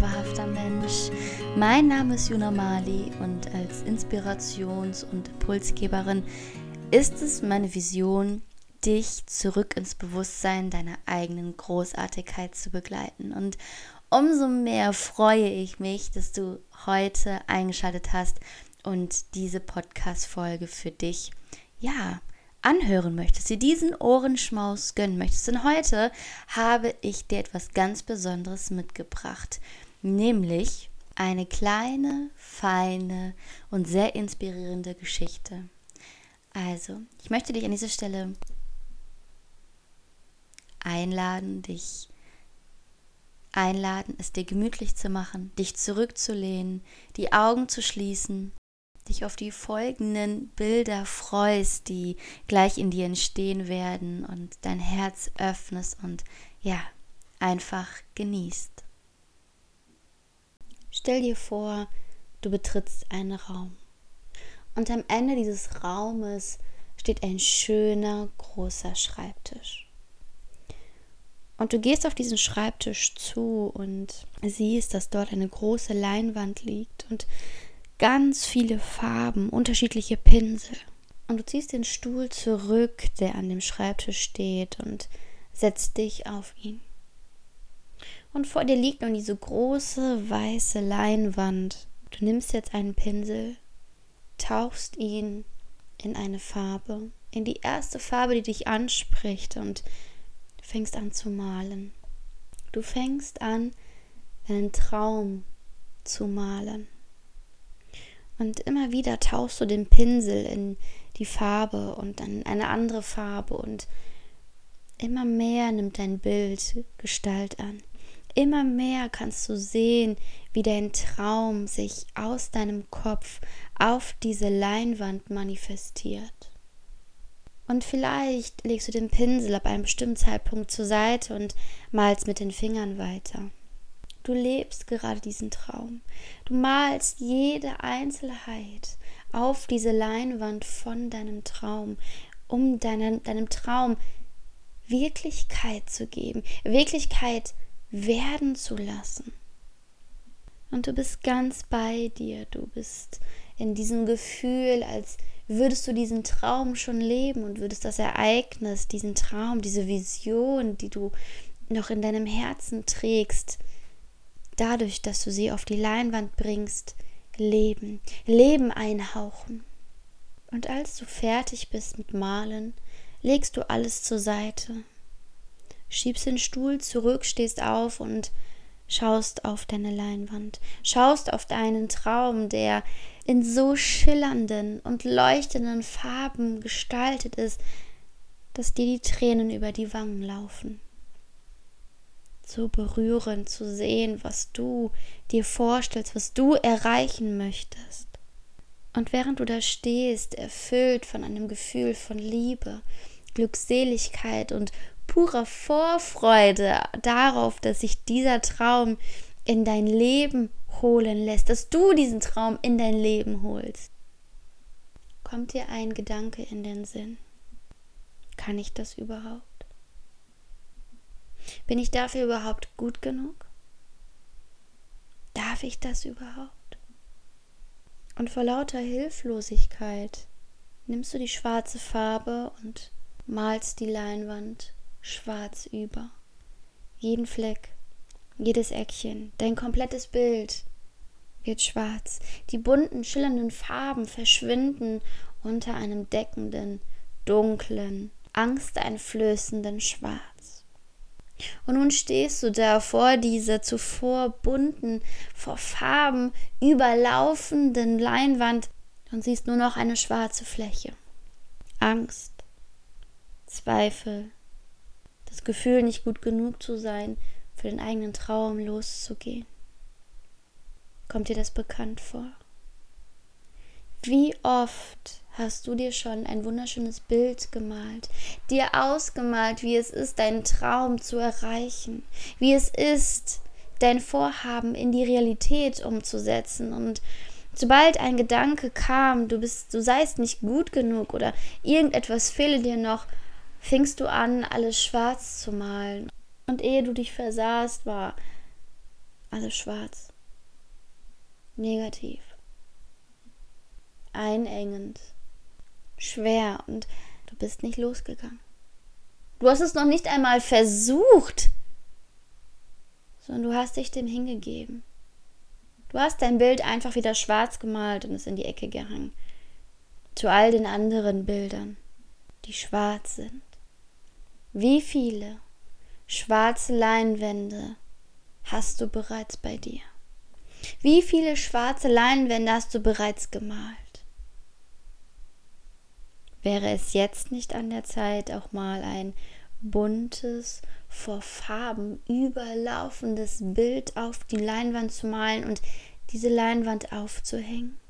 wahrhafter Mensch. Mein Name ist Juna Mali und als Inspirations- und Impulsgeberin ist es meine Vision, dich zurück ins Bewusstsein deiner eigenen Großartigkeit zu begleiten. Und umso mehr freue ich mich, dass du heute eingeschaltet hast und diese Podcast-Folge für dich, ja, anhören möchtest, dir diesen Ohrenschmaus gönnen möchtest. Denn heute habe ich dir etwas ganz Besonderes mitgebracht, nämlich eine kleine, feine und sehr inspirierende Geschichte. Also, ich möchte dich an dieser Stelle einladen, dich einladen, es dir gemütlich zu machen, dich zurückzulehnen, die Augen zu schließen dich auf die folgenden Bilder freust, die gleich in dir entstehen werden und dein Herz öffnest und ja, einfach genießt. Stell dir vor, du betrittst einen Raum und am Ende dieses Raumes steht ein schöner großer Schreibtisch. Und du gehst auf diesen Schreibtisch zu und siehst, dass dort eine große Leinwand liegt und ganz viele Farben, unterschiedliche Pinsel. Und du ziehst den Stuhl zurück, der an dem Schreibtisch steht, und setzt dich auf ihn. Und vor dir liegt nun diese große weiße Leinwand. Du nimmst jetzt einen Pinsel, tauchst ihn in eine Farbe, in die erste Farbe, die dich anspricht, und fängst an zu malen. Du fängst an, einen Traum zu malen. Und immer wieder tauchst du den Pinsel in die Farbe und dann eine andere Farbe und immer mehr nimmt dein Bild Gestalt an. Immer mehr kannst du sehen, wie dein Traum sich aus deinem Kopf auf diese Leinwand manifestiert. Und vielleicht legst du den Pinsel ab einem bestimmten Zeitpunkt zur Seite und malst mit den Fingern weiter. Du lebst gerade diesen Traum. Du malst jede Einzelheit auf diese Leinwand von deinem Traum, um deinem, deinem Traum Wirklichkeit zu geben, Wirklichkeit werden zu lassen. Und du bist ganz bei dir, du bist in diesem Gefühl, als würdest du diesen Traum schon leben und würdest das Ereignis, diesen Traum, diese Vision, die du noch in deinem Herzen trägst, dadurch, dass du sie auf die Leinwand bringst, leben, Leben einhauchen. Und als du fertig bist mit Malen, legst du alles zur Seite, schiebst den Stuhl zurück, stehst auf und schaust auf deine Leinwand, schaust auf deinen Traum, der in so schillernden und leuchtenden Farben gestaltet ist, dass dir die Tränen über die Wangen laufen so berührend zu sehen, was du dir vorstellst, was du erreichen möchtest. Und während du da stehst, erfüllt von einem Gefühl von Liebe, Glückseligkeit und purer Vorfreude darauf, dass sich dieser Traum in dein Leben holen lässt, dass du diesen Traum in dein Leben holst, kommt dir ein Gedanke in den Sinn. Kann ich das überhaupt? Bin ich dafür überhaupt gut genug? Darf ich das überhaupt? Und vor lauter Hilflosigkeit nimmst du die schwarze Farbe und malst die Leinwand schwarz über. Jeden Fleck, jedes Eckchen, dein komplettes Bild wird schwarz. Die bunten, schillernden Farben verschwinden unter einem deckenden, dunklen, angsteinflößenden Schwarz. Und nun stehst du da vor dieser zuvor bunten, vor Farben überlaufenden Leinwand und siehst nur noch eine schwarze Fläche. Angst, Zweifel, das Gefühl, nicht gut genug zu sein, für den eigenen Traum loszugehen. Kommt dir das bekannt vor? Wie oft hast du dir schon ein wunderschönes Bild gemalt, dir ausgemalt, wie es ist, deinen Traum zu erreichen, wie es ist, dein Vorhaben in die Realität umzusetzen und sobald ein Gedanke kam, du bist, du seist nicht gut genug oder irgendetwas fehle dir noch, fingst du an, alles schwarz zu malen. Und ehe du dich versahst, war alles schwarz. Negativ. Einengend. Schwer und du bist nicht losgegangen. Du hast es noch nicht einmal versucht, sondern du hast dich dem hingegeben. Du hast dein Bild einfach wieder schwarz gemalt und es in die Ecke gehangen. Zu all den anderen Bildern, die schwarz sind. Wie viele schwarze Leinwände hast du bereits bei dir? Wie viele schwarze Leinwände hast du bereits gemalt? Wäre es jetzt nicht an der Zeit, auch mal ein buntes, vor Farben überlaufendes Bild auf die Leinwand zu malen und diese Leinwand aufzuhängen?